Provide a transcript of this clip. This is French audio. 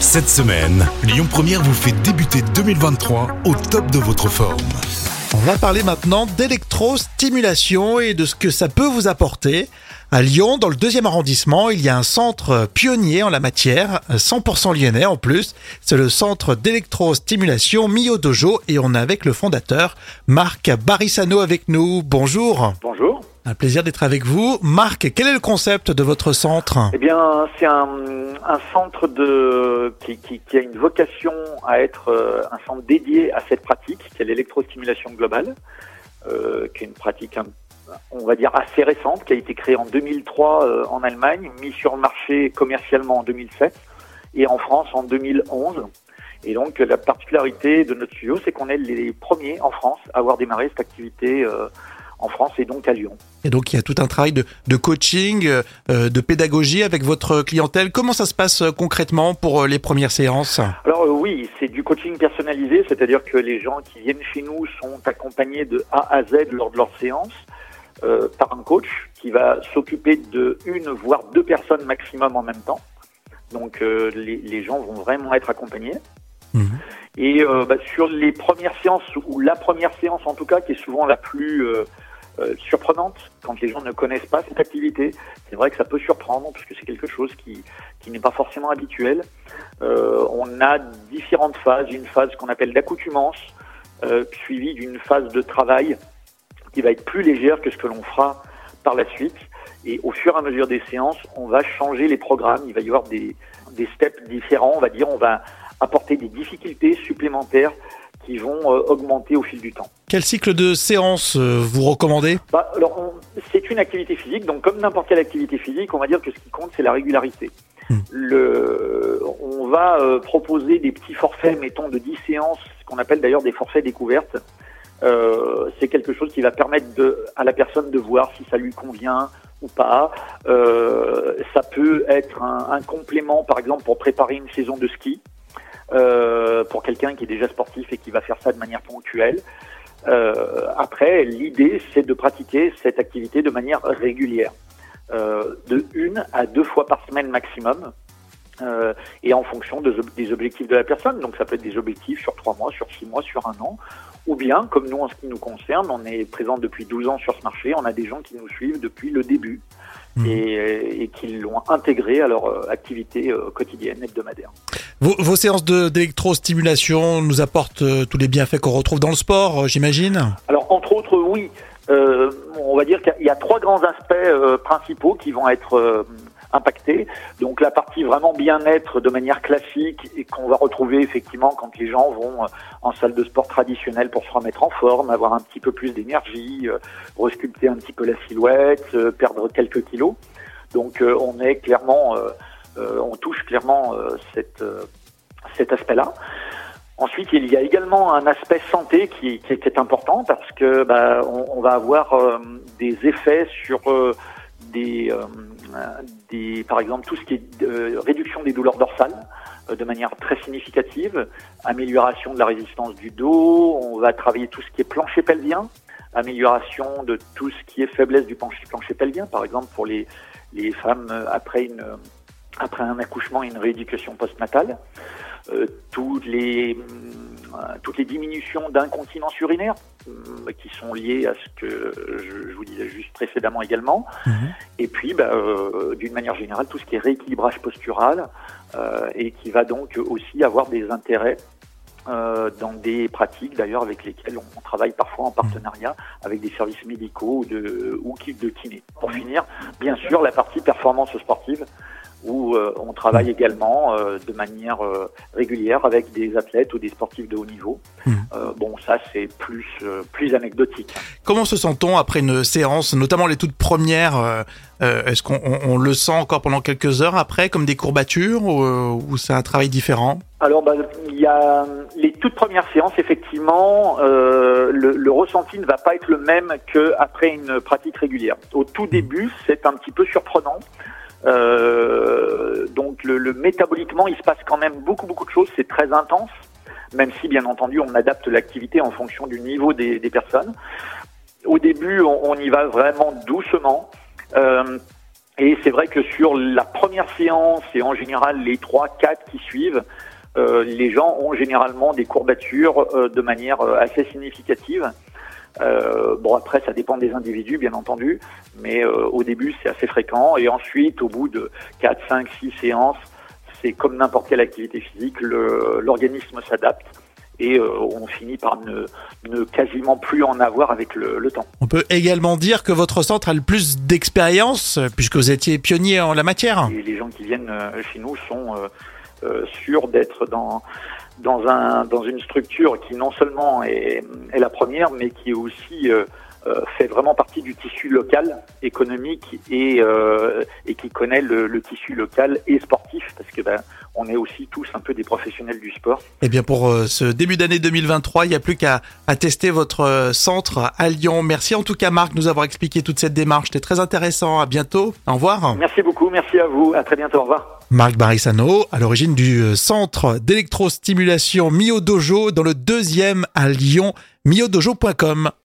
Cette semaine, Lyon Première vous fait débuter 2023 au top de votre forme. On va parler maintenant d'électrostimulation et de ce que ça peut vous apporter. À Lyon, dans le deuxième arrondissement, il y a un centre pionnier en la matière, 100% lyonnais en plus. C'est le centre d'électrostimulation Mio Dojo et on est avec le fondateur Marc Barissano avec nous. Bonjour. Bonjour. Un plaisir d'être avec vous. Marc, quel est le concept de votre centre? Eh bien, c'est un, centre de, qui, a une vocation à être euh, un centre dédié à cette pratique, qui est l'électrostimulation globale, euh, qui est une pratique, on va dire, assez récente, qui a été créée en 2003 euh, en Allemagne, mise sur le marché commercialement en 2007 et en France en 2011. Et donc, la particularité de notre studio, c'est qu'on est les premiers en France à avoir démarré cette activité en France et donc à Lyon. Et donc il y a tout un travail de, de coaching, euh, de pédagogie avec votre clientèle. Comment ça se passe euh, concrètement pour euh, les premières séances? Alors euh, oui, c'est du coaching personnalisé, c'est-à-dire que les gens qui viennent chez nous sont accompagnés de A à Z lors de leur séance euh, par un coach qui va s'occuper de une voire deux personnes maximum en même temps. Donc euh, les, les, gens vont vraiment être accompagnés. Mmh. Et bah, sur les premières séances, ou la première séance en tout cas, qui est souvent la plus euh, surprenante quand les gens ne connaissent pas cette activité. C'est vrai que ça peut surprendre parce que c'est quelque chose qui, qui n'est pas forcément habituel. Euh, on a différentes phases, une phase qu'on appelle d'accoutumance, euh, suivie d'une phase de travail qui va être plus légère que ce que l'on fera par la suite. Et au fur et à mesure des séances, on va changer les programmes. Il va y avoir des, des steps différents, on va dire. On va apporter des difficultés supplémentaires qui vont euh, augmenter au fil du temps. Quel cycle de séance euh, vous recommandez? Bah, Alors, c'est une activité physique, donc comme n'importe quelle activité physique, on va dire que ce qui compte, c'est la régularité. Hmm. Le, on va euh, proposer des petits forfaits, mettons, de 10 séances, ce qu'on appelle d'ailleurs des forfaits découvertes. Euh, c'est quelque chose qui va permettre de, à la personne de voir si ça lui convient ou pas. Euh, ça peut être un, un complément, par exemple, pour préparer une saison de ski. Euh, pour quelqu'un qui est déjà sportif et qui va faire ça de manière ponctuelle. Euh, après, l'idée, c'est de pratiquer cette activité de manière régulière, euh, de une à deux fois par semaine maximum. Et en fonction de, des objectifs de la personne. Donc ça peut être des objectifs sur trois mois, sur six mois, sur un an. Ou bien, comme nous en ce qui nous concerne, on est présent depuis 12 ans sur ce marché, on a des gens qui nous suivent depuis le début mmh. et, et qui l'ont intégré à leur euh, activité euh, quotidienne, hebdomadaire. Vos, vos séances d'électrostimulation nous apportent euh, tous les bienfaits qu'on retrouve dans le sport, euh, j'imagine? Alors, entre autres, oui. Euh, on va dire qu'il y, y, a trois grands aspects euh, principaux qui vont être euh, impactés. Donc, la partie vraiment bien-être de manière classique et qu'on va retrouver effectivement quand les gens vont en salle de sport traditionnelle pour se remettre en forme, avoir un petit peu plus d'énergie, resculpter un petit peu la silhouette, perdre quelques kilos. Donc, on est clairement euh, on touche clairement euh, cette, euh, cet aspect-là. Ensuite, il y a également un aspect santé qui, qui est important parce que bah, on, on, va avoir euh, des effets sur euh, des, euh, des, par exemple, tout ce qui est réduction des douleurs dorsales de manière très significative, amélioration de la résistance du dos. On va travailler tout ce qui est plancher pelvien, amélioration de tout ce qui est faiblesse du plancher, plancher pelvien, par exemple pour les, les femmes après une après un accouchement et une rééducation postnatale, euh, toutes les euh, toutes les diminutions d'incontinence urinaire euh, qui sont liées à ce que je, vous disais juste précédemment également, mmh. et puis bah, euh, d'une manière générale tout ce qui est rééquilibrage postural euh, et qui va donc aussi avoir des intérêts euh, dans des pratiques d'ailleurs avec lesquelles on, travaille parfois en partenariat avec des services médicaux ou de, ou de kiné. Pour finir, bien sûr, la partie performance sportive où euh, on travaille également euh, de manière euh, régulière avec des athlètes ou des sportifs de haut niveau. Mmh. bon, ça c'est plus plus anecdotique. Comment se sent-on après une séance, notamment les toutes premières Est-ce qu'on on, on le sent encore pendant quelques heures après, comme des courbatures, ou, ou c'est un travail différent? Alors, bah, il y a les toutes premières séances, effectivement, euh, le, le, ressenti ne va pas être le même qu'après une pratique régulière. Au tout début, c'est un petit peu surprenant. Euh, donc le, le, métaboliquement, il se passe quand même beaucoup beaucoup de choses. C'est très intense, même si bien entendu on adapte l'activité en fonction du niveau des, des personnes. Au début, on, on, y va vraiment doucement. Euh, Et c'est vrai que sur la première séance et en général les trois, quatre qui suivent, euh, les gens ont généralement des courbatures euh, de manière euh, assez significative. Euh, bon après ça dépend des individus bien entendu, mais euh, au début c'est assez fréquent et ensuite au bout de 4, 5, 6 séances, c'est comme n'importe quelle activité physique, l'organisme s'adapte et euh, on finit par ne, ne quasiment plus en avoir avec le, le temps. On peut également dire que votre centre a le plus d'expérience puisque vous étiez pionnier en la matière. Et les gens qui viennent euh, chez nous sont euh, euh, sûrs d'être dans dans un dans une structure qui non seulement est, est la première, mais qui est aussi euh, euh, fait vraiment partie du tissu local économique et euh, et qui connaît le, le tissu local et sportif parce que ben on est aussi tous un peu des professionnels du sport. Eh bien pour euh, ce début d'année 2023, il n'y a plus qu'à à tester votre euh, centre à Lyon. Merci en tout cas Marc de nous avoir expliqué toute cette démarche. C'était très intéressant. À bientôt. Au revoir. Merci beaucoup, merci à vous, à très bientôt, au revoir. Marc Barissano, à l'origine du euh, centre d'électrostimulation Mio Dojo dans le deuxième à Lyon, miodojo.com.